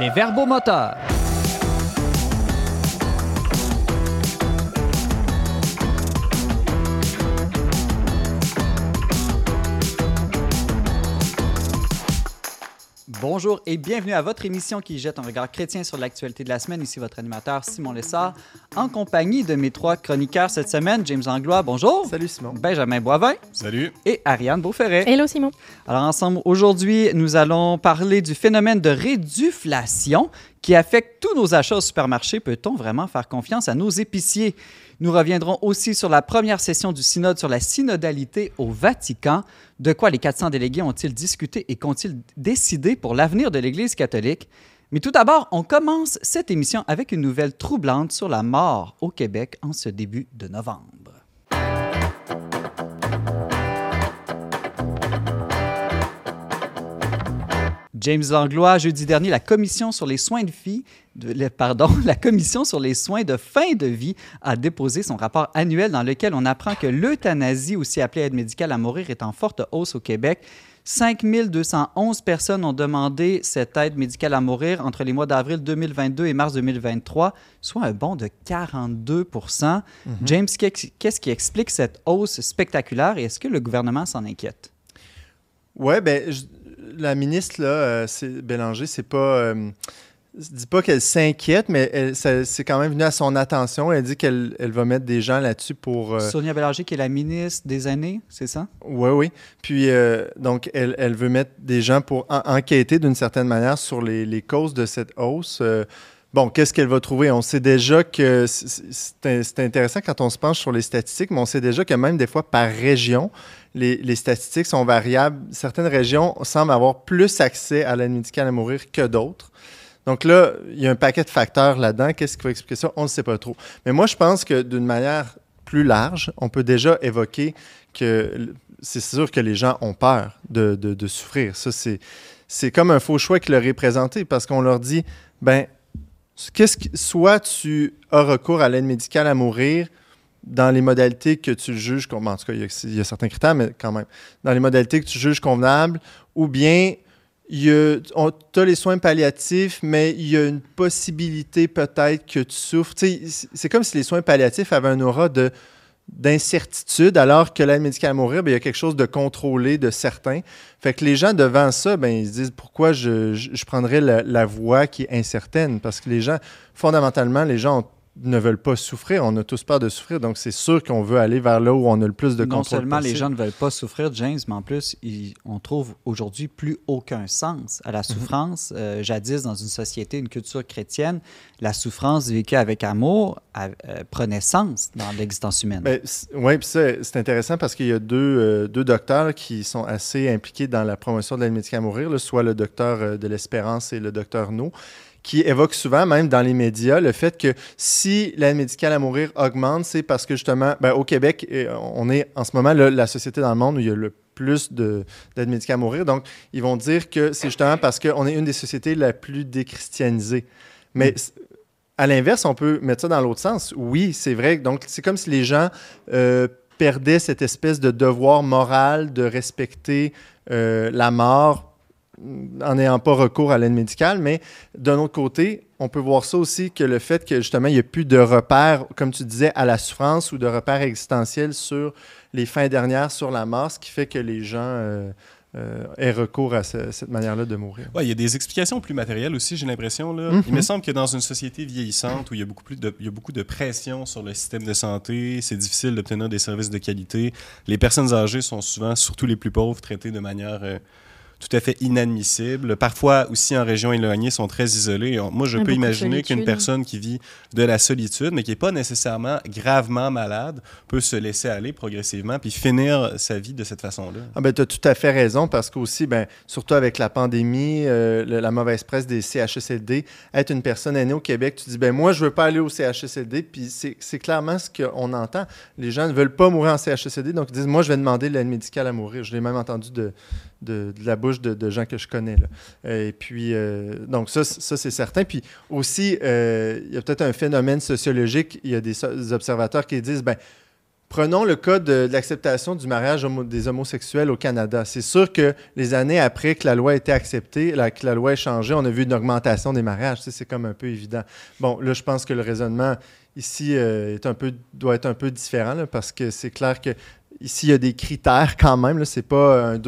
Les verbomoteurs. Bonjour et bienvenue à votre émission qui jette un regard chrétien sur l'actualité de la semaine. Ici votre animateur Simon Lessard, en compagnie de mes trois chroniqueurs cette semaine, James Anglois, bonjour. Salut Simon. Benjamin Boivin. Salut. Et Ariane Beauferret. Hello Simon. Alors ensemble, aujourd'hui, nous allons parler du phénomène de réduflation qui affecte tous nos achats au supermarché. Peut-on vraiment faire confiance à nos épiciers? Nous reviendrons aussi sur la première session du synode sur la synodalité au Vatican. De quoi les 400 délégués ont-ils discuté et qu'ont-ils décidé pour l'avenir de l'Église catholique? Mais tout d'abord, on commence cette émission avec une nouvelle troublante sur la mort au Québec en ce début de novembre. James Langlois, jeudi dernier, la commission sur les soins de vie, de, pardon, la commission sur les soins de fin de vie a déposé son rapport annuel dans lequel on apprend que l'euthanasie, aussi appelée aide médicale à mourir, est en forte hausse au Québec. 5211 personnes ont demandé cette aide médicale à mourir entre les mois d'avril 2022 et mars 2023, soit un bond de 42 mm-hmm. James, qu'est-ce qui explique cette hausse spectaculaire et est-ce que le gouvernement s'en inquiète? Oui, bien, la ministre, là, euh, Bélanger, c'est pas. Euh, dis pas qu'elle s'inquiète, mais c'est quand même venu à son attention. Elle dit qu'elle elle va mettre des gens là-dessus pour. Euh, Sonia Bélanger, qui est la ministre des années, c'est ça? Oui, oui. Puis, donc, elle, elle, veut mettre des gens pour enquêter d'une certaine manière sur les, les, causes de cette hausse. Bon, qu'est-ce qu'elle va trouver? On sait déjà que c'est intéressant quand on se penche sur les statistiques, mais on sait déjà que même des fois par région, les, statistiques sont variables. Certaines régions semblent avoir plus accès à l'aide médicale à mourir que d'autres. Donc là, il y a un paquet de facteurs là-dedans. Qu'est-ce qui va expliquer ça? On ne sait pas trop. Mais moi, je pense que d'une manière plus large, on peut déjà évoquer que c'est sûr que les gens ont peur de, souffrir. Ça, c'est comme un faux choix qui leur est présenté parce qu'on leur dit, ben qu'est-ce que, soit tu as recours à l'aide médicale à mourir dans les modalités que tu juges, en tout cas, il y, a, certains critères, mais quand même, dans les modalités que tu juges convenables, ou bien tu as les soins palliatifs, mais il y a une possibilité peut-être que tu souffres. C'est comme si les soins palliatifs avaient un aura de d'incertitude, alors que l'aide médicale à mourir, bien, il y a quelque chose de contrôlé, de certain. Fait que les gens devant ça, ben, ils se disent pourquoi je, je, prendrais la, la, voie qui est incertaine? Parce que les gens, fondamentalement, les gens ont ne veulent pas souffrir. On a tous peur de souffrir, donc c'est sûr qu'on veut aller vers là où on a le plus de contrôle. Non seulement les gens ne veulent pas souffrir, James, mais en plus, on trouve aujourd'hui plus aucun sens à la mhm. souffrance. Euh, jadis, dans une société, une culture chrétienne, la souffrance vécue avec amour euh, prenait sens dans l'existence humaine. Ben, oui, puis c'est intéressant parce qu'il y a deux, euh, deux, docteurs qui sont assez impliqués dans la promotion de l'aide médicale à mourir, soit le docteur de l'Espérance et le docteur No qui évoque souvent, même dans les médias, le fait que si l'aide médicale à mourir augmente, c'est parce que justement, ben, au Québec, on est en ce moment la société dans le monde où il y a le plus d'aide médicale à mourir. Donc, ils vont dire que c'est justement parce qu'on est une des sociétés la plus déchristianisée. Mais mm. à l'inverse, on peut mettre ça dans l'autre sens. Oui, c'est vrai. Donc, c'est comme si les gens euh, perdaient cette espèce de devoir moral de respecter euh, la mort en n'ayant pas recours à l'aide médicale, mais d'un autre côté, on peut voir ça aussi que le fait que justement, il n'y a plus de repères, comme tu disais, à la souffrance ou de repères existentiels sur les fins dernières, sur la mort, ce qui fait que les gens euh, euh, aient recours à cette manière-là de mourir. Oui, il y a des explications plus matérielles aussi, j'ai l'impression. Mm-hmm. Il me semble que dans une société vieillissante où il y a beaucoup, plus de, il y a beaucoup de pression sur le système de santé, c'est difficile d'obtenir des services de qualité. Les personnes âgées sont souvent, surtout les plus pauvres, traitées de manière... Euh, tout à fait inadmissibles. Parfois aussi en région éloignée sont très isolés. Moi, je peux imaginer qu'une personne qui vit de la solitude, mais qui n'est pas nécessairement gravement malade, peut se laisser aller progressivement puis finir sa vie de cette façon-là. Ah ben, tu as tout à fait raison parce qu'aussi, ben, surtout avec la pandémie, euh, la mauvaise presse des CHSLD, être une personne aînée au Québec, tu dis, ben moi, je veux pas aller au CHSLD, puis c'est clairement ce qu'on entend. Les gens ne veulent pas mourir en CHSLD, donc ils disent, moi, je vais demander l'aide médicale à mourir. Je l'ai même entendu de, de, la bouche de, gens que je connais. Et puis, euh, donc ça, ça c'est certain. Puis aussi, euh, il y a peut-être un phénomène sociologique. Il y a des, observateurs qui disent, ben Prenons le cas de, l'acceptation du mariage des homosexuels au Canada. C'est sûr que les années après que la loi a été acceptée, que la loi a changé, on a vu une augmentation des mariages. c'est comme un peu évident. Bon, là, je pense que le raisonnement ici euh, est un peu, doit être un peu différent parce que c'est clair que ici, il y a des critères quand même. Ce n'est pas un,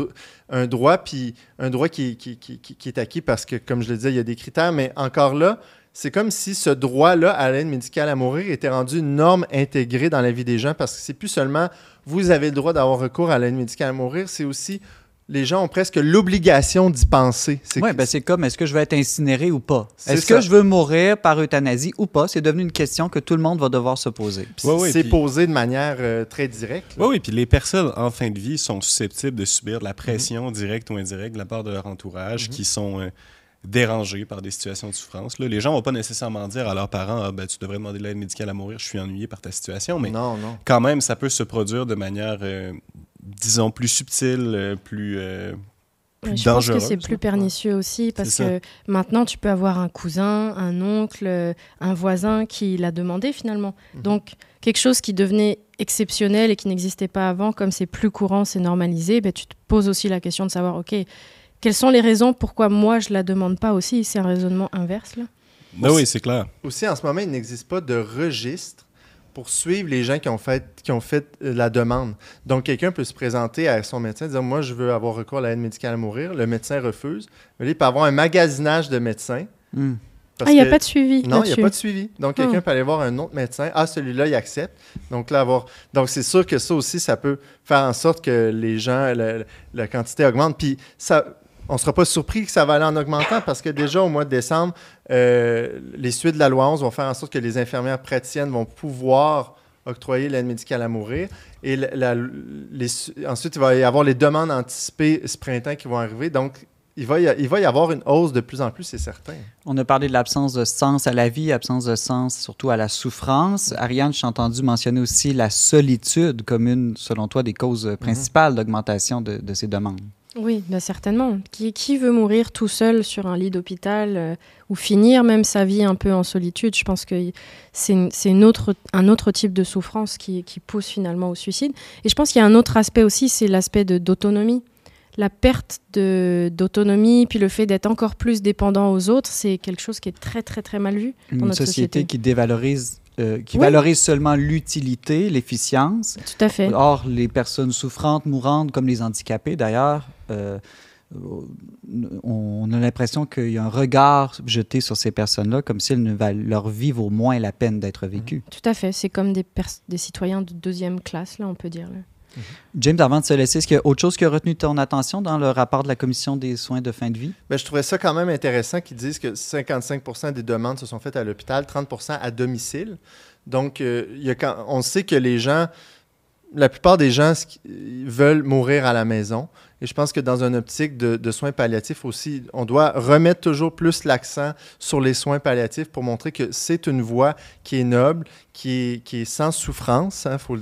un droit qui, qui, qui, est acquis parce que, comme je le disais, il y a des critères, mais encore là, c'est comme si ce droit-là à l'aide médicale à mourir était rendu une norme intégrée dans la vie des gens parce que c'est plus seulement vous avez le droit d'avoir recours à l'aide médicale à mourir, c'est aussi les gens ont presque l'obligation d'y penser. Oui, ben c'est comme est-ce que je vais être incinéré ou pas? Est-ce que je veux mourir par euthanasie ou pas? C'est devenu une question que tout le monde va devoir se poser. c'est posé de manière euh, très directe. Oui, oui, puis les personnes en fin de vie sont susceptibles de subir de la pression mhm. directe ou indirecte de la part de leur entourage mhm. qui sont... Euh, dérangés par des situations de souffrance. Les gens vont pas nécessairement dire à leurs parents ah, ben, Tu devrais demander de l'aide médicale à mourir, je suis ennuyé par ta situation. Mais non, non. quand même, ça peut se produire de manière, euh, disons, plus subtile, euh, plus. Euh, je pense que c'est plus pernicieux aussi parce que maintenant tu peux avoir un cousin, un oncle, un voisin qui l'a demandé finalement. Mhm. Donc quelque chose qui devenait exceptionnel et qui n'existait pas avant, comme c'est plus courant, c'est normalisé, ben, tu te poses aussi la question de savoir, ok, quelles sont les raisons pourquoi moi je la demande pas aussi? C'est un raisonnement inverse là ben Oui, c'est clair. Aussi, en ce moment, il n'existe pas de registre pour suivre les gens qui ont fait, qui ont fait euh, la demande. Donc, quelqu'un peut se présenter à son médecin et dire Moi, je veux avoir recours à l'aide médicale à mourir. Le médecin refuse. Mais il peut avoir un magasinage de médecins. Hmm. ah, il n'y a pas de suivi. Non, il n'y a pas de suivi. Donc, quelqu'un hmm. peut aller voir un autre médecin. Ah, celui-là, il accepte. Donc, là, avoir... Donc, c'est sûr que ça aussi, ça peut faire en sorte que les gens, la, la quantité augmente. Puis, ça, on ne sera pas surpris que ça va aller en augmentant parce que déjà au mois de décembre, euh, les suites de la loi 11 vont faire en sorte que les infirmières praticiennes vont pouvoir octroyer l'aide médicale à mourir. Et ensuite, il va y avoir les demandes anticipées ce printemps qui vont arriver. Donc, il va, y il va y avoir une hausse de plus en plus, c'est certain. On a parlé de l'absence de sens à la vie, absence de sens surtout à la souffrance. Ariane, j'ai entendu mentionner aussi la solitude comme une, selon toi, des causes mm-hmm. principales d'augmentation de, de ces demandes. Oui, bah, certainement. Qui, veut mourir tout seul sur un lit d'hôpital euh, ou finir même sa vie un peu en solitude? Je pense que c'est un autre type de souffrance qui, qui pousse finalement au suicide. Et je pense qu'il y a un autre aspect aussi, c'est l'aspect d'autonomie. La perte d'autonomie, puis le fait d'être encore plus dépendant aux autres, c'est quelque chose qui est très, très, très mal vu dans Une notre société qui dévalorise euh, qui valorise seulement l'utilité, l'efficience. Tout à fait. Or, les personnes souffrantes, mourantes, comme les handicapés d'ailleurs, euh, on a l'impression qu'il y a un regard jeté sur ces personnes-là comme si leur vie vaut moins la peine d'être vécue. Tout à fait. C'est comme des, des, citoyens de deuxième classe, là, on peut dire. Là. James, avant de se laisser, est-ce qu'il y a autre chose qui a retenu ton attention dans le rapport de la Commission des soins de fin de vie? Bien, je trouvais ça quand même intéressant qu'ils disent que 55 des demandes se sont faites à l'hôpital, 30 à domicile. Donc, euh, on sait que les gens, la plupart des gens veulent mourir à la maison. Et je pense que dans une optique de, soins palliatifs aussi, on doit remettre toujours plus l'accent sur les soins palliatifs pour montrer que c'est une voie qui est noble, qui est, sans souffrance, il hein, faut,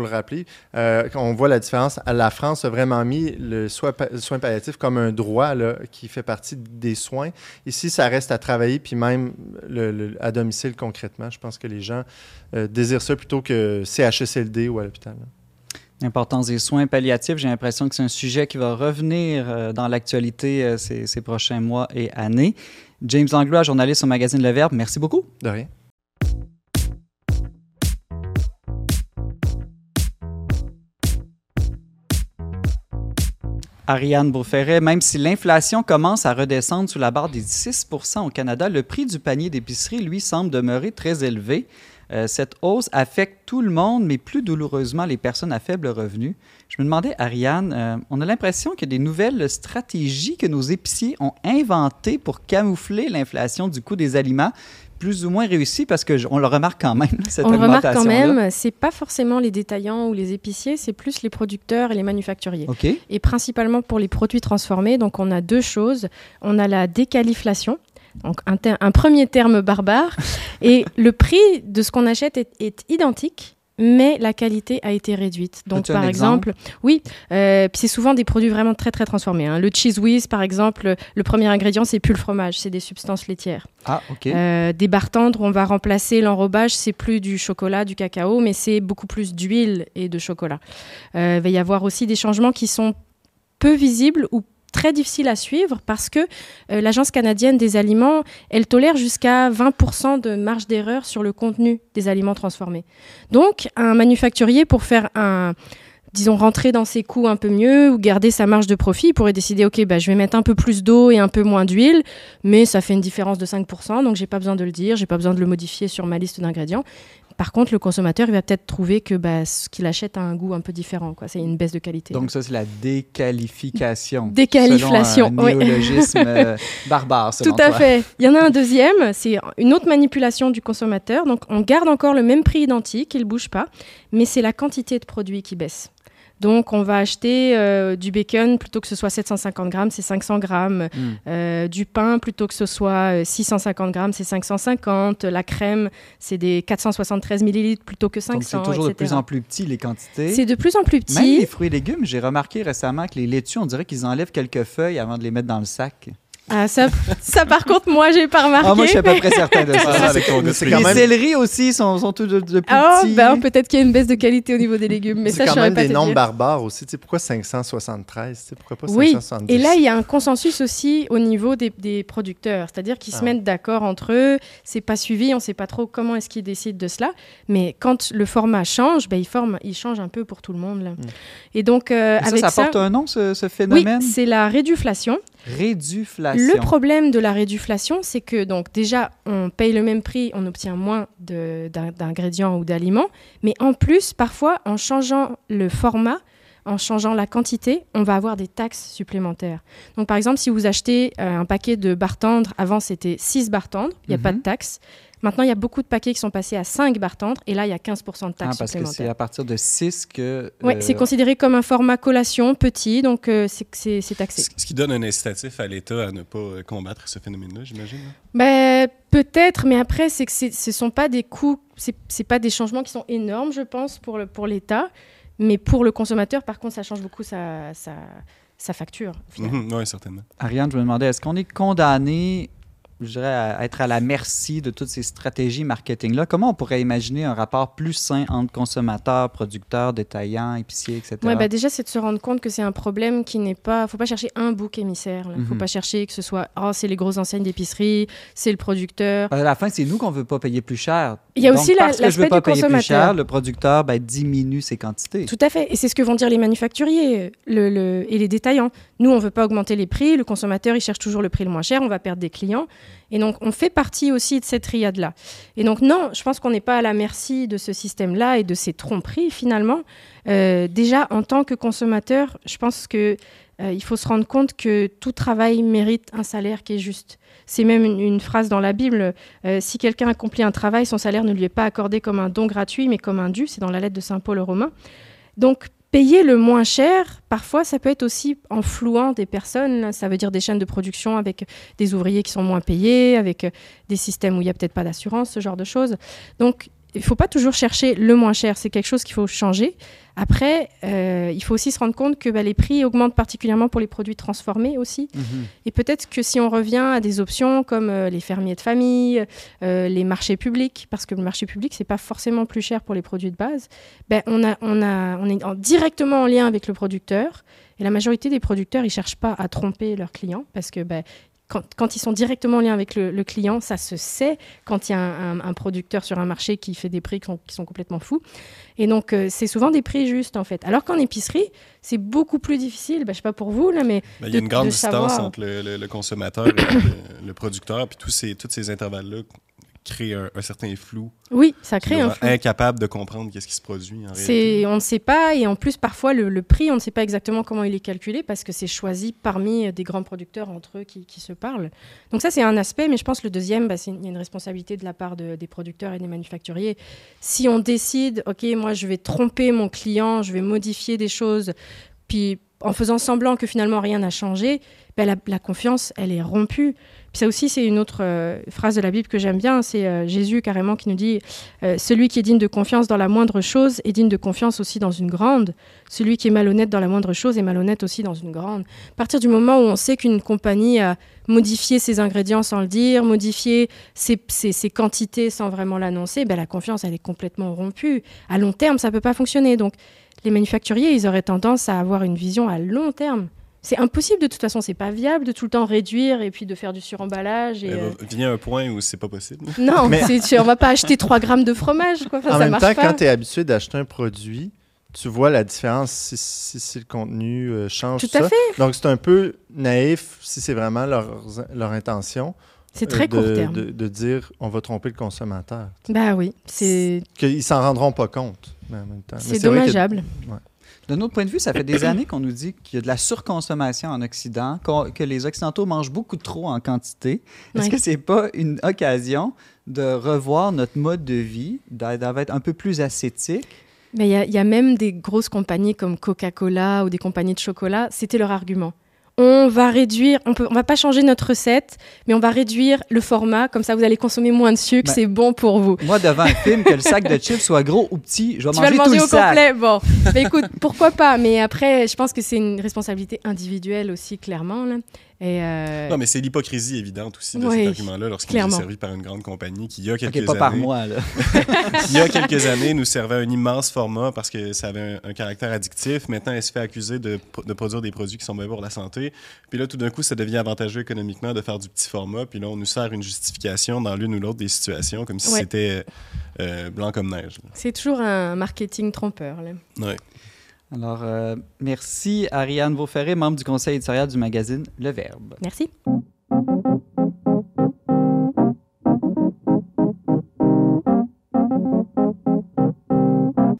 le rappeler. Euh, on voit la différence. La France a vraiment mis le soin, soin palliatif comme un droit qui fait partie des soins. Ici, ça reste à travailler, puis même le, à domicile concrètement. Je pense que les gens euh, désirent ça plutôt que CHSLD ou à l'hôpital. L'importance des soins palliatifs, j'ai l'impression que c'est un sujet qui va revenir euh, dans l'actualité euh, ces, ces, prochains mois et années. James Langlois, journaliste au magazine Le Verbe, merci beaucoup. De rien. Ariane Beauferret, même si l'inflation commence à redescendre sous la barre des 6% au Canada, le prix du panier d'épicerie, lui, semble demeurer très élevé. Euh, cette hausse affecte tout le monde, mais plus douloureusement les personnes à faible revenu. Je me demandais, Ariane, euh, on a l'impression qu'il y a des nouvelles stratégies que nos épiciers ont inventées pour camoufler l'inflation du coût des aliments plus ou moins réussies parce qu'on le remarque quand même, cette On le remarque quand même, c'est pas forcément les détaillants ou les épiciers, c'est plus les producteurs et les manufacturiers. Et principalement pour les produits transformés, donc on a deux choses. On a la décaliflation, donc un, premier terme barbare. et le prix de ce qu'on achète est, identique, mais la qualité a été réduite. Donc, par exemple? exemple, oui, euh, puis c'est souvent des produits vraiment très très transformés. hein. Le cheese whiz, par exemple, le premier ingrédient c'est plus le fromage, c'est des substances laitières. Ah, OK. Euh, des barres tendres, on va remplacer l'enrobage, c'est plus du chocolat, du cacao, mais c'est beaucoup plus d'huile et de chocolat. Euh, il va y avoir aussi des changements qui sont peu visibles ou très difficiles à suivre parce que euh, l'Agence canadienne des aliments, elle tolère jusqu'à 20% de marge d'erreur sur le contenu des aliments transformés. Donc, un manufacturier, pour faire un disons, rentrer dans ses coûts un peu mieux ou garder sa marge de profit, pourrait décider, OK, bah, je vais mettre un peu plus d'eau et un peu moins d'huile, mais ça fait une différence de 5%, donc j'ai pas besoin de le dire, j'ai pas besoin de le modifier sur ma liste d'ingrédients. Par contre, le consommateur, il va peut-être trouver que bah, ce qu'il achète a un goût un peu différent. quoi. C'est une baisse de qualité. Donc, ça, c'est la déqualification. Déqualiflation, selon un néologisme euh, barbare, selon Tout à toi. fait. Il y en a un deuxième, c'est une autre manipulation du consommateur. Donc, on garde encore le même prix identique, il ne bouge pas, mais c'est la quantité de produits qui baisse. Donc, on va acheter euh, du bacon plutôt que ce soit 750 grammes, c'est 500 grammes. Hmm. Euh, du pain plutôt que ce soit euh, 650 grammes, c'est 550. La crème, c'est des 473 millilitres plutôt que 500. Donc, c'est toujours de plus en plus petit, les quantités. C'est de plus en plus Même petit. les fruits et légumes, j'ai remarqué récemment que les laitues, on dirait qu'ils enlèvent quelques feuilles avant de les mettre dans le sac. Ah, ça, ça, par contre, moi, j'ai pas remarqué. Ah, moi, je suis à peu près certain de ça. avec ton c'est quand les même- céleris aussi sont, sont tous de, de plus Ah, petits. ben, peut-être qu'il y a une baisse de qualité au niveau des légumes, mais C'est ça, je quand saurais même pas des nombres barbares aussi. Tu sais, pourquoi 573? Tu sais, pourquoi pas Oui, 570? Et là, il y a un consensus aussi au niveau des, des producteurs, c'est-à-dire qu'ils se Ah. mettent d'accord entre eux. C'est pas suivi, on sait pas trop comment est-ce qu'ils décident de cela. Mais quand le format change, ben, il, forme, il change un peu pour tout le monde. là. Et donc, euh, ça, avec ça ça, porte un nom, ce, ce oui, phénomène? c'est la réduflation. Réduflation. Le problème de la réduflation, c'est que donc déjà, on paye le même prix, on obtient moins d'ingrédients ou d'aliments, mais en plus, parfois, en changeant le format, en changeant la quantité, on va avoir des taxes supplémentaires. Donc, par exemple, si vous achetez euh, un paquet de barres tendres, avant c'était 6 barres tendres, il n'y a pas de Mhm. taxe. Maintenant, il y a beaucoup de paquets qui sont passés à 5 barres tendres, et là, il y a 15% de Ah, taxes parce que c'est à partir de 6 que... Oui, euh, c'est considéré comme un format collation petit, donc euh, c'est- c'est c'est taxé. Ce ce qui donne un incitatif à l'État à ne pas euh, combattre ce phénomène-là, j'imagine. hein? Ben, peut-être, mais après, c'est que ce sont pas des coûts, c'est pas des changements qui sont énormes, je pense, pour le- pour l'État, mais pour le consommateur, par contre, ça change beaucoup sa, sa, sa facture. au final. Mhm, oui, certainement. Ariane, je me demandais, est-ce qu'on est condamné, je dirais, à être à la merci de toutes ces stratégies marketing-là? Comment on pourrait imaginer un rapport plus sain entre consommateurs, producteurs, détaillants, épiciers, etc.? Ouais, bah déjà, c'est de se rendre compte que c'est un problème qui n'est pas. faut pas chercher un bouc émissaire. Il faut Mhm. pas chercher que ce soit. Oh, c'est les grosses enseignes d'épicerie, c'est le producteur. À la fin, c'est nous qu'on veut pas payer plus cher. Il y a Donc, aussi la- parce que je veux pas payer plus cher, le producteur ben, diminue ses quantités. Tout à fait. Et c'est ce que vont dire les manufacturiers le, le- et les détaillants. Nous, on ne veut pas augmenter les prix. Le consommateur, il cherche toujours le prix le moins cher. On va perdre des clients. Et donc, on fait partie aussi de cette triade-là. Et donc, non, je pense qu'on n'est pas à la merci de ce système-là et de ces tromperies, finalement. Euh, déjà, en tant que consommateur, je pense que euh, il faut se rendre compte que tout travail mérite un salaire qui est juste. C'est même une, phrase dans la Bible. euh, si quelqu'un accomplit un travail, son salaire ne lui est pas accordé comme un don gratuit, mais comme un dû. C'est dans la lettre de Saint Paul aux Romains. Donc, payer le moins cher, parfois, ça peut être aussi en flouant des personnes. Ça veut dire des chaînes de production avec des ouvriers qui sont moins payés, avec euh, des systèmes où il n'y a peut-être pas d'assurance, ce genre de choses. Donc, il ne faut pas toujours chercher le moins cher. C'est quelque chose qu'il faut changer. Après, euh, il faut aussi se rendre compte que bah, les prix augmentent particulièrement pour les produits transformés aussi. Mhm. Et peut-être que si on revient à des options comme euh, les fermiers de famille, euh, les marchés publics, parce que le marché public, c'est pas forcément plus cher pour les produits de base, ben, on, a, on, a, on est en- directement en lien avec le producteur. Et la majorité des producteurs, ils cherchent pas à tromper leurs clients parce que ben, quand, quand ils sont directement en lien avec le, le client, ça se sait quand il y a un, un- un producteur sur un marché qui fait des prix qui sont, qui sont complètement fous. Et donc, euh, c'est souvent des prix justes, en fait. Alors qu'en épicerie, c'est beaucoup plus difficile. Ben, je sais pas pour vous, là, mais Ben, il y a une grande de distance savoir. entre le, le- le consommateur et le, le producteur, puis tous ces, tous ces intervalles-là créent un, un certain flou. oui, ça crée un flou. incapable de comprendre qu'est-ce qui se produit en réalité. C'est, on ne sait pas, et en plus, parfois, le, le prix, on ne sait pas exactement comment il est calculé parce que c'est choisi parmi euh, des grands producteurs entre eux qui, qui se parlent. Donc, ça, c'est un aspect, mais je pense que le deuxième, bah, c'est une, il y a une responsabilité de la part de- des producteurs et des manufacturiers. Si on décide, OK, moi, je vais tromper mon client, je vais modifier des choses, puis en faisant semblant que finalement rien n'a changé, ben, la, la confiance, elle est rompue. Ça aussi, c'est une autre euh, phrase de la Bible que j'aime bien. C'est euh, Jésus carrément qui nous dit euh, Celui qui est digne de confiance dans la moindre chose est digne de confiance aussi dans une grande. Celui qui est malhonnête dans la moindre chose est malhonnête aussi dans une grande. À partir du moment où on sait qu'une compagnie a modifié ses ingrédients sans le dire, modifié ses quantités sans vraiment l'annoncer, ben la confiance, elle est complètement rompue. À long terme, ça ne peut pas fonctionner. Donc, les manufacturiers, ils auraient tendance à avoir une vision à long terme. C'est impossible de toute façon, c'est pas viable de tout le temps réduire et puis de faire du suremballage. Et, Euh, euh, vient un point où c'est pas possible. Non, Mais- on va pas acheter 3 grammes de fromage, quoi. Enfin, en ça même temps, pas. quand tu es habitué d'acheter un produit, tu vois la différence si, si- si le contenu euh, change. Tout à fait, Donc, c'est un peu naïf si c'est vraiment leur, leur intention. c'est très euh, court de, terme. De, de dire on va tromper le consommateur. Bah oui, c'est Qu'ils s'en rendront pas compte. Mais en même temps. Mais c'est vrai que- dommageable. De notre point de vue, ça fait des années qu'on nous dit qu'il y a de la surconsommation en Occident, que les Occidentaux mangent beaucoup trop en quantité. Est-ce Ouais. que c'est pas une occasion de revoir notre mode de vie, d'être un peu plus ascétique? Mais il y, a- il y a même des grosses compagnies comme Coca-Cola ou des compagnies de chocolat, c'était leur argument. On va réduire, on peut, on va pas changer notre recette, mais on va réduire le format, comme ça vous allez consommer moins de sucre, Ben, c'est bon pour vous. Moi, devant un film, que le sac de chips soit gros ou petit, je vais Tu vas manger, le manger tout au le sac. complet. Bon, mais écoute, pourquoi pas? Mais après, je pense que c'est une responsabilité individuelle aussi, clairement. Là. Et euh, Non, mais c'est l'hypocrisie évidente aussi de Oui, cet argument-là lorsqu'il est servi par une grande compagnie qui, il y a quelques pas années, par mois, là. il y a quelques années, nous servait un immense format parce que ça avait un, un caractère addictif. Maintenant, elle se fait accuser de, pro- de produire des produits qui sont mauvais pour la santé. Puis là, tout d'un coup, ça devient avantageux économiquement de faire du petit format. Puis là, on nous sert une justification dans l'une ou l'autre des situations, comme si Ouais. c'était euh, blanc comme neige. c'est toujours un marketing trompeur. Là. Ouais. Alors, euh, merci Ariane Beauferré, membre du conseil éditorial du magazine Le Verbe. Merci.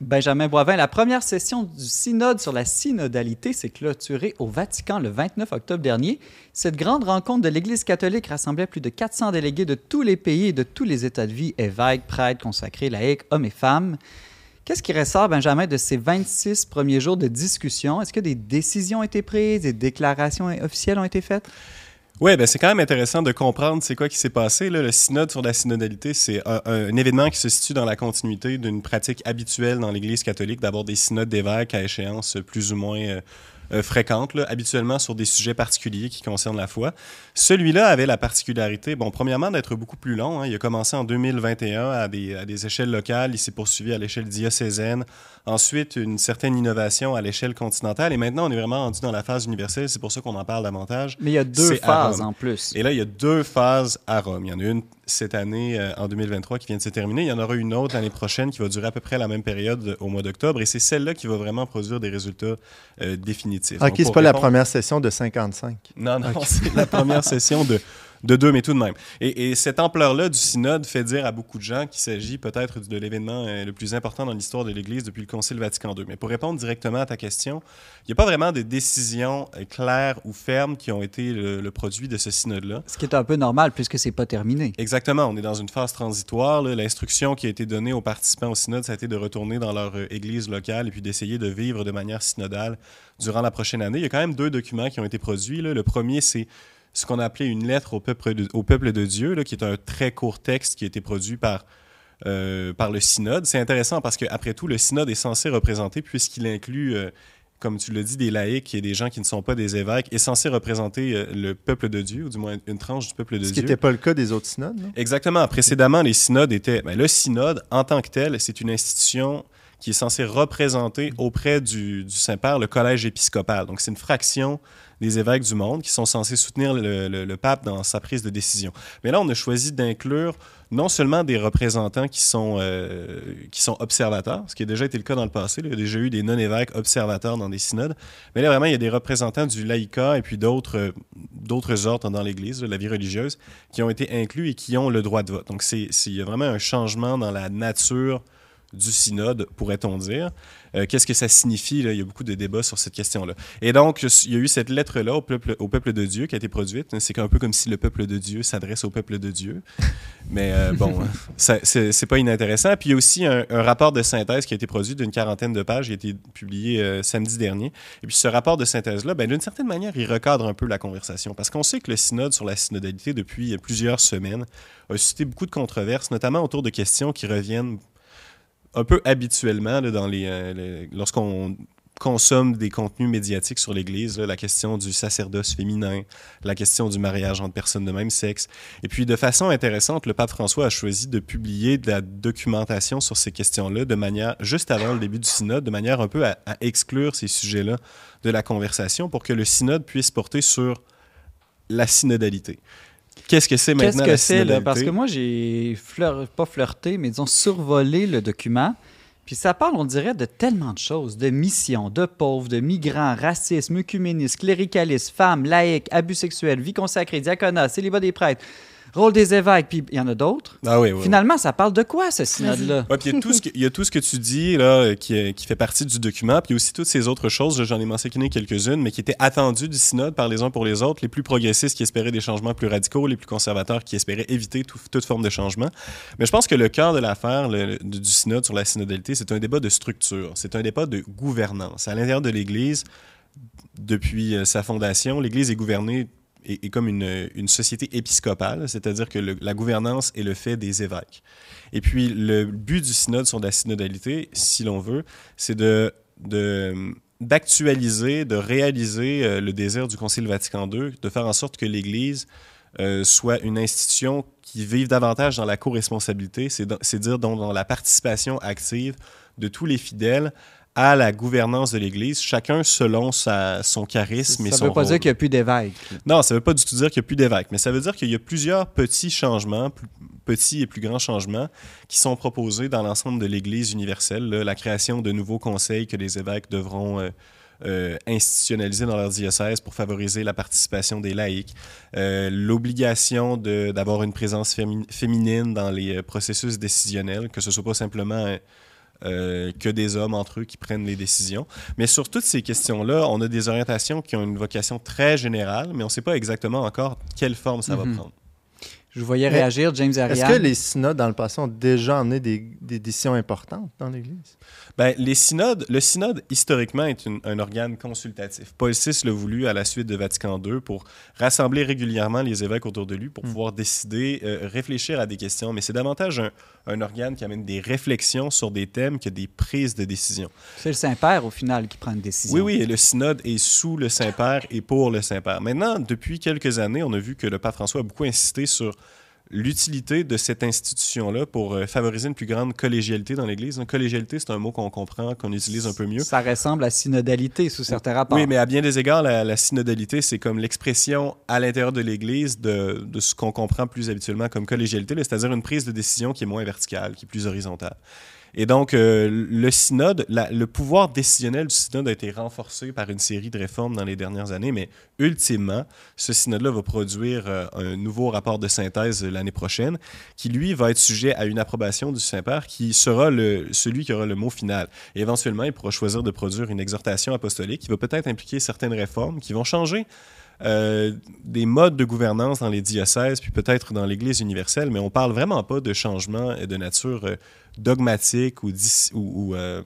Benjamin Boivin, la première session du synode sur la synodalité s'est clôturée au Vatican le 29 octobre dernier. Cette grande rencontre de l'Église catholique rassemblait plus de 400 délégués de tous les pays et de tous les états de vie, évêques, prêtres, consacrés, laïcs, hommes et femmes. Qu'est-ce qui ressort, Benjamin, de ces 26 premiers jours de discussion? Est-ce que des décisions ont été prises, des déclarations officielles ont été faites? Oui, ben c'est quand même intéressant de comprendre c'est quoi qui s'est passé. Le synode sur la synodalité, c'est un, événement qui se situe dans la continuité d'une pratique habituelle dans l'Église catholique d'avoir des synodes d'évêques à échéance plus ou moins euh, euh, fréquente, habituellement sur des sujets particuliers qui concernent la foi. Celui-là avait la particularité, bon, premièrement, d'être beaucoup plus long. hein. Il a commencé en 2021 à des, à des échelles locales, il s'est poursuivi à l'échelle diocésaine, ensuite une certaine innovation à l'échelle continentale, et maintenant on est vraiment rendu dans la phase universelle, c'est pour ça qu'on en parle davantage. Mais il y a deux phases en plus. Et là, il y a deux phases à Rome. Il y en a une cette année, euh, en 2023, qui vient de se terminer. Il y en aura une autre l'année prochaine qui va durer à peu près la même période au mois d'octobre. Et c'est celle-là qui va vraiment produire des résultats euh, définitifs. Ok, c'est pas la première session de 55. non, non, c'est la première session de, de deux, mais tout de même. Et, et cette ampleur-là du synode fait dire à beaucoup de gens qu'il s'agit peut-être de l'événement euh, le plus important dans l'histoire de l'Église depuis le Concile Vatican II. Mais pour répondre directement à ta question, il n'y a pas vraiment de décisions euh, claires ou fermes qui ont été le, le produit de ce synode-là. Ce qui est un peu normal puisque c'est pas terminé. Exactement, on est dans une phase transitoire. L'instruction qui a été donnée aux participants au synode, ça a été de retourner dans leur euh, église locale et puis d'essayer de vivre de manière synodale durant la prochaine année. Il y a quand même deux documents qui ont été produits. là. Le premier, c'est ce qu'on a appelé une lettre au peuple de, au peuple de Dieu, là, qui est un très court texte qui a été produit par, euh, par le synode. C'est intéressant parce qu'après tout, le synode est censé représenter, puisqu'il inclut... euh, comme tu l'as dit, des laïcs et des gens qui ne sont pas des évêques, est censé représenter euh, le peuple de Dieu, ou du moins une tranche du peuple de Ce qui Dieu. n'était pas le cas des autres synodes. non? Exactement. Précédemment, les synodes étaient. ben, le synode, en tant que tel, c'est une institution qui est censée représenter auprès du, du Saint-Père le collège épiscopal. Donc, c'est une fraction des évêques du monde qui sont censés soutenir le, le- pape dans sa prise de décision. Mais là, on a choisi d'inclure non seulement des représentants qui sont, euh, qui sont observateurs, ce qui a déjà été le cas dans le passé. Il y a déjà eu des non-évêques observateurs dans des synodes. Mais là, vraiment, il y a des représentants du laïcat et puis d'autres ordres dans l'Église, la vie religieuse, qui ont été inclus et qui ont le droit de vote. Donc, c'est- il y a vraiment un changement dans la nature du synode, pourrait-on dire. Euh, qu'est-ce que ça signifie? Là? Il y a beaucoup de débats sur cette question-là. Et donc, il y a eu cette lettre-là au peuple, au peuple de Dieu qui a été produite. C'est un peu comme si le peuple de Dieu s'adresse au peuple de Dieu. Mais euh, bon, c'est pas inintéressant. Puis il y a aussi un, rapport de synthèse qui a été produit d'une quarantaine de pages, qui a été publié euh, samedi dernier. Et puis ce rapport de synthèse-là, ben, d'une certaine manière, il recadre un peu la conversation. Parce qu'on sait que le synode sur la synodalité, depuis plusieurs semaines, a suscité beaucoup de controverses, notamment autour de questions qui reviennent un peu habituellement euh, lorsqu'on consomme des contenus médiatiques sur l'Église, la question du sacerdoce féminin, la question du mariage entre personnes de même sexe. Et puis, de façon intéressante, le pape François a choisi de publier de la documentation sur ces questions-là de manière, juste avant le début du synode, de manière un peu à exclure ces sujets-là de la conversation pour que le synode puisse porter sur la synodalité. Qu'est-ce que c'est maintenant Qu'est-ce que c'est, Parce que moi, j'ai pas flirté, mais disons survolé le document. Puis ça parle, on dirait, de tellement de choses, de missions, de pauvres, de migrants, racisme, œcuménisme, cléricalisme, femmes, laïcs, abus sexuels, vie consacrée, diaconat, célibat des prêtres rôle des évêques, puis il y en a d'autres. Ah oui, Finalement, ça parle de quoi, ce synode-là? puis il y, a tout ce que, il y a tout ce que tu dis là, qui, qui fait partie du document, puis aussi toutes ces autres choses, j'en ai mentionné quelques-unes, mais qui étaient attendues du synode par les uns pour les autres, les plus progressistes qui espéraient des changements plus radicaux, les plus conservateurs qui espéraient éviter toute forme de changement. Mais je pense que le cœur de l'affaire du synode sur la synodalité, c'est un débat de structure, c'est un débat de gouvernance. À l'intérieur de l'Église, depuis euh, sa fondation, l'Église est gouvernée est, comme une, société épiscopale, c'est-à-dire que la gouvernance est le fait des évêques. Et puis, le but du synode sur la synodalité, si l'on veut, c'est de, d'actualiser, de réaliser euh, le désir du Concile Vatican II, de faire en sorte que l'Église euh, soit une institution qui vive davantage dans la co-responsabilité, c'est dire dans la participation active de tous les fidèles à la gouvernance de l'Église, chacun selon sa, son charisme et son Ça ne veut pas dire qu'il n'y a plus d'évêques. Non, ça ne veut pas du tout dire qu'il n'y a plus d'évêques, mais ça veut dire qu'il y a plusieurs petits changements, petits et plus grands changements, qui sont proposés dans l'ensemble de l'Église universelle. la création de nouveaux conseils que les évêques devront... Euh, euh, institutionnaliser dans leur diocèse pour favoriser la participation des laïcs, euh, l'obligation d'avoir une présence féminine dans les processus décisionnels, que ce ne soit pas simplement euh, que des hommes entre eux qui prennent les décisions. Mais sur toutes ces questions-là, on a des orientations qui ont une vocation très générale, mais on ne sait pas exactement encore quelle forme ça va mhm. prendre. Je vous voyais réagir, James Ariane. Est-ce que les synodes, dans le passé, ont déjà emmené des, des décisions importantes dans l'Église? Ben, les synodes, le synode, historiquement, est un organe consultatif. Paul VI l'a voulu à la suite de Vatican II pour rassembler régulièrement les évêques autour de lui pour hmm. pouvoir décider, euh, réfléchir à des questions. Mais c'est davantage un, un, organe qui amène des réflexions sur des thèmes que des prises de décision. C'est le Saint-Père, au final, qui prend une décision. Oui, oui, et le synode est sous le Saint-Père et pour le Saint-Père. Maintenant, depuis quelques années, on a vu que le pape François a beaucoup insisté sur l'utilité de cette institution-là pour euh, favoriser une plus grande collégialité dans l'Église. collégialité, c'est un mot qu'on comprend, qu'on utilise un peu mieux. Ça ressemble à synodalité sous certains rapports. Oui, mais à bien des égards, la, synodalité, c'est comme l'expression à l'intérieur de l'Église de, de, ce qu'on comprend plus habituellement comme collégialité, c'est-à-dire une prise de décision qui est moins verticale, qui est plus horizontale. Et donc, euh, le synode, le pouvoir décisionnel du synode a été renforcé par une série de réformes dans les dernières années, mais ultimement, ce synode-là va produire euh, un nouveau rapport de synthèse l'année prochaine, qui, lui, va être sujet à une approbation du Saint-Père, qui sera le, celui qui aura le mot final. Et éventuellement, il pourra choisir de produire une exhortation apostolique qui va peut-être impliquer certaines réformes qui vont changer euh, des modes de gouvernance dans les diocèses, puis peut-être dans l'Église universelle, mais on parle vraiment pas de changements de nature euh, dogmatique ou, ou, euh,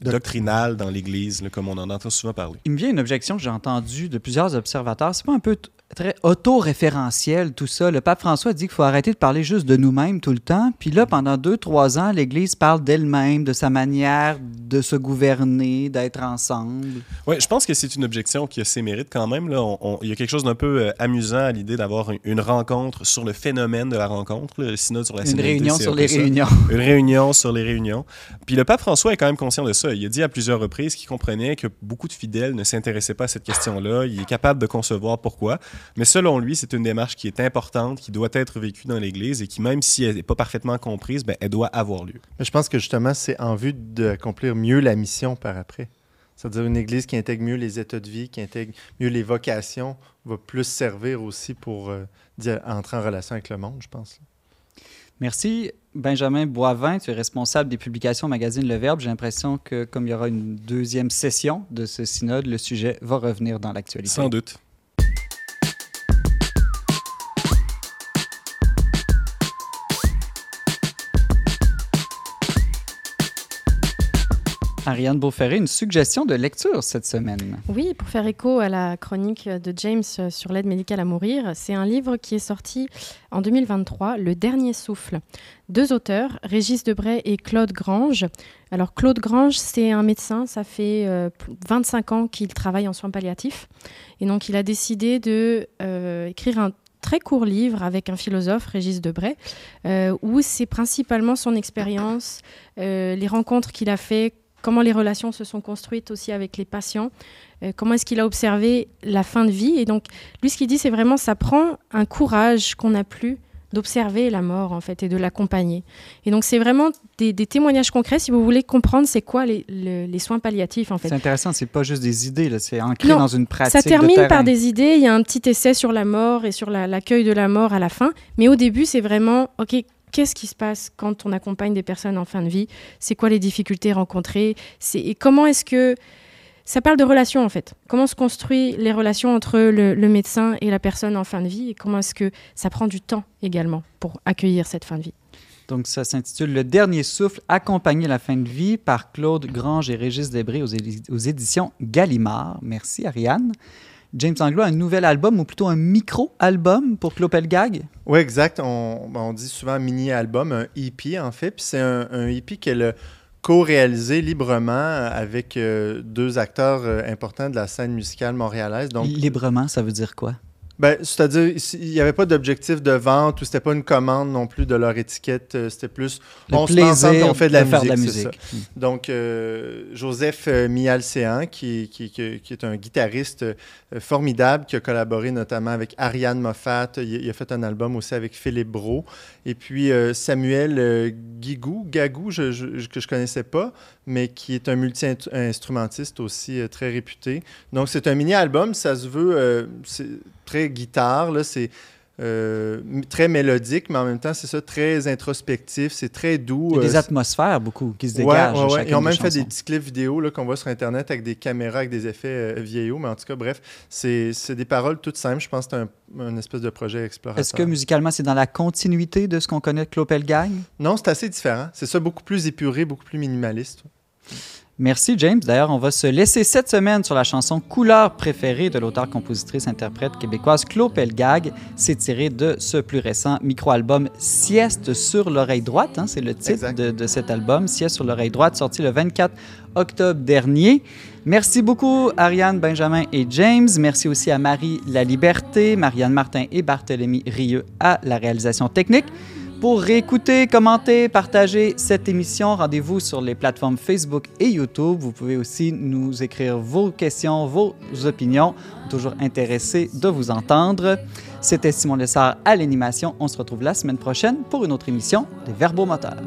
doctrinale dans l'Église, comme on en entend souvent parler. Il me vient une objection que j'ai entendue de plusieurs observateurs. C'est pas un peu très autoréférentiel, tout ça. Le pape François dit qu'il faut arrêter de parler juste de nous-mêmes tout le temps. Puis là, pendant deux, trois ans, l'Église parle d'elle-même, de sa manière de se gouverner, d'être ensemble. Oui, je pense que c'est une objection qui a ses mérites quand même. Là. il y a quelque chose d'un peu euh, amusant à l'idée d'avoir une, rencontre sur le phénomène de la rencontre, le synode sur la Une réunion sur les réunions. Une réunion sur les réunions. Puis le pape François est quand même conscient de ça. Il a dit à plusieurs reprises qu'il comprenait que beaucoup de fidèles ne s'intéressaient pas à cette question-là. Il est capable de concevoir pourquoi. Mais selon lui, c'est une démarche qui est importante, qui doit être vécue dans l'Église et qui, même si elle n'est pas parfaitement comprise, ben, elle doit avoir lieu. je pense que justement, c'est en vue d'accomplir mieux la mission par après. C'est-à-dire une Église qui intègre mieux les états de vie, qui intègre mieux les vocations, va plus servir aussi pour euh, entrer en relation avec le monde, je pense. Merci. Benjamin Boivin, tu es responsable des publications au magazine Le Verbe. J'ai l'impression que comme il y aura une deuxième session de ce synode, le sujet va revenir dans l'actualité. Sans doute. Ariane Beauferré, une suggestion de lecture cette semaine. Oui, pour faire écho à la chronique de James sur l'aide médicale à mourir, c'est un livre qui est sorti en 2023, Le Dernier Souffle. Deux auteurs, Régis Debray et Claude Grange. Alors Claude Grange, c'est un médecin, ça fait 25 euh, ans qu'il travaille en soins palliatifs. Et donc il a décidé de euh, écrire un très court livre avec un philosophe, Régis Debray, euh, où c'est principalement son expérience, les rencontres qu'il a fait comment les relations se sont construites aussi avec les patients, euh, comment est-ce qu'il a observé la fin de vie. Et donc, lui, ce qu'il dit, c'est vraiment, ça prend un courage qu'on n'a plus d'observer la mort, en fait, et de l'accompagner. Et donc, c'est vraiment des, témoignages concrets, si vous voulez comprendre c'est quoi les, soins palliatifs, en fait. C'est intéressant, c'est pas juste des idées, c'est ancré dans une pratique Ça termine par des idées, il y a un petit essai sur la mort et sur l'accueil de la mort à la fin, mais au début, c'est vraiment, OK, qu'est-ce qui se passe quand on accompagne des personnes en fin de vie? C'est quoi les difficultés rencontrées? Et comment est-ce que... Ça parle de relations en fait. Comment se construit les relations entre le, médecin et la personne en fin de vie? Et comment est-ce que ça prend du temps également pour accueillir cette fin de vie? Donc ça s'intitule Le dernier souffle, accompagner la fin de vie par Claude Grange et Régis Debré aux éditions Gallimard. Merci Ariane. James Anglo a un nouvel album, ou plutôt un micro-album pour Clopelgag. Oui, exact. On, on, dit souvent mini-album, un EP en fait. Puis c'est un, un, EP qu'elle a co-réalisé librement avec euh, deux acteurs euh, importants de la scène musicale montréalaise. Donc, librement, ça veut dire quoi? Ben, c'est-à-dire, il n'y avait pas d'objectif de vente ou c'était pas une commande non plus de leur étiquette. Euh, c'était plus le on plaisir on fait de la musique. De la musique. Donc, euh, Joseph euh, Mialcéan, qui, qui, qui, est un guitariste formidable, qui a collaboré notamment avec Ariane Moffat. Il, a fait un album aussi avec Philippe Bro. Et puis Samuel Guigou, Gagou, je, je, que je connaissais pas, mais qui est un multi-instrumentiste aussi très réputé. Donc, c'est un mini-album. Ça se veut très guitare, là, c'est euh, très mélodique, mais en même temps, c'est ça, très introspectif, c'est très doux. Il y a des euh, atmosphères beaucoup qui se dégagent. Ouais, ouais, Ils ont même fait des petits clips vidéo qu'on voit sur Internet avec des caméras, avec des effets euh, vieillots, mais en tout cas, bref, c'est des paroles toutes simples. Je pense que c'est un, espèce de projet explorateur. Est-ce que musicalement, c'est dans la continuité de ce qu'on connaît de Clopel Gang? Non, c'est assez différent. C'est ça, beaucoup plus épuré, beaucoup plus minimaliste. Merci James. D'ailleurs, on va se laisser cette semaine sur la chanson Couleur préférée de l'auteur-compositrice-interprète québécoise Claude Pelgag. C'est tiré de ce plus récent micro-album Sieste sur l'oreille droite. Hein, c'est le titre de, cet album, Sieste sur l'oreille droite, sorti le 24 octobre dernier. Merci beaucoup Ariane, Benjamin et James. Merci aussi à Marie La Liberté, Marianne Martin et Barthélemy Rieux à la réalisation technique. Pour réécouter, commenter, partager cette émission, rendez-vous sur les plateformes Facebook et YouTube. Vous pouvez aussi nous écrire vos questions, vos opinions. Toujours intéressé de vous entendre. C'était Simon Lessard à l'animation. On se retrouve la semaine prochaine pour une autre émission des Verbomoteurs.